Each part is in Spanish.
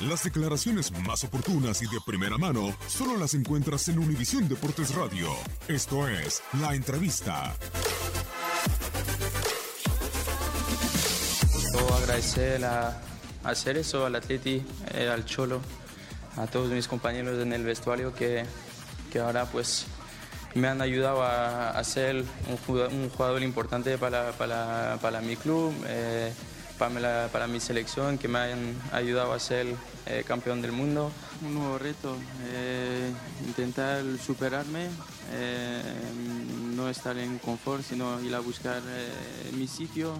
Las declaraciones más oportunas y de primera mano solo las encuentras en Univisión Deportes Radio. Esto es La Entrevista. Quiero agradecer a, a Cerezo, al Atleti, eh, al Cholo, a todos mis compañeros en el vestuario que, que ahora pues me han ayudado a, a ser un jugador, un jugador importante para, para, para mi club. eh, para, para mi selección, que me han ayudado a ser eh, campeón del mundo. Un nuevo reto, eh, intentar superarme, eh, no estar en confort, sino ir a buscar mi sitio,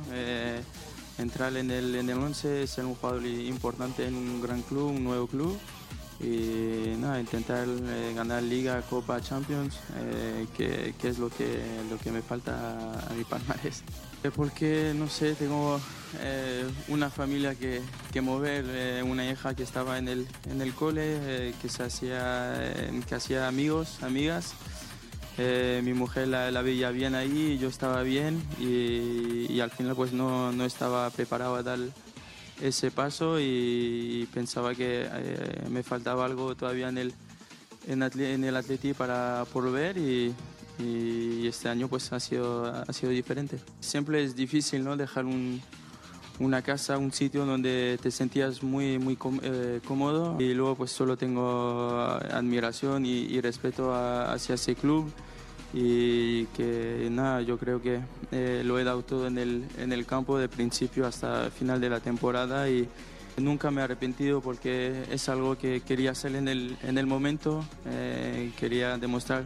entrar en el, en el 11, ser un jugador importante en un gran club, un nuevo club. Y nada, intentar eh, ganar Liga, Copa, Champions, eh, que, que es lo que, lo que me falta a mi palmarés. Eh, Porque, no sé, tengo una familia que, que mover, una hija que estaba en el, en el cole, que, se hacía, que hacía amigos, amigas. Mi mujer la, la veía bien ahí, yo estaba bien y, y al final pues no, no estaba preparado a dar ese paso y, pensaba que eh, me faltaba algo todavía en el, en, atle- en el Atleti para por ver y, y este año pues ha sido, ha sido diferente. Siempre es difícil ¿no? dejar un, una casa, un sitio donde te sentías muy, muy eh, cómodo y luego pues solo tengo admiración y, y respeto a- hacia ese club y que nada, yo creo que eh, lo he dado todo en el, en el campo de principio hasta el final de la temporada y nunca me he arrepentido porque es algo que quería hacer en el, en el momento, eh, quería demostrar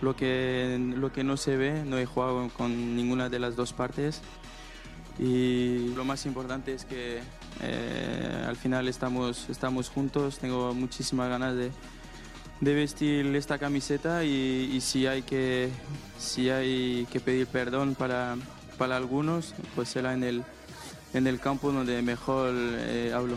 lo que, lo que no se ve, no he jugado con ninguna de las dos partes y lo más importante es que eh, al final estamos, estamos juntos, tengo muchísimas ganas de, de vestir esta camiseta y, si, hay que, si hay que pedir perdón para, para algunos, pues será en el, en el campo donde mejor eh, hablo.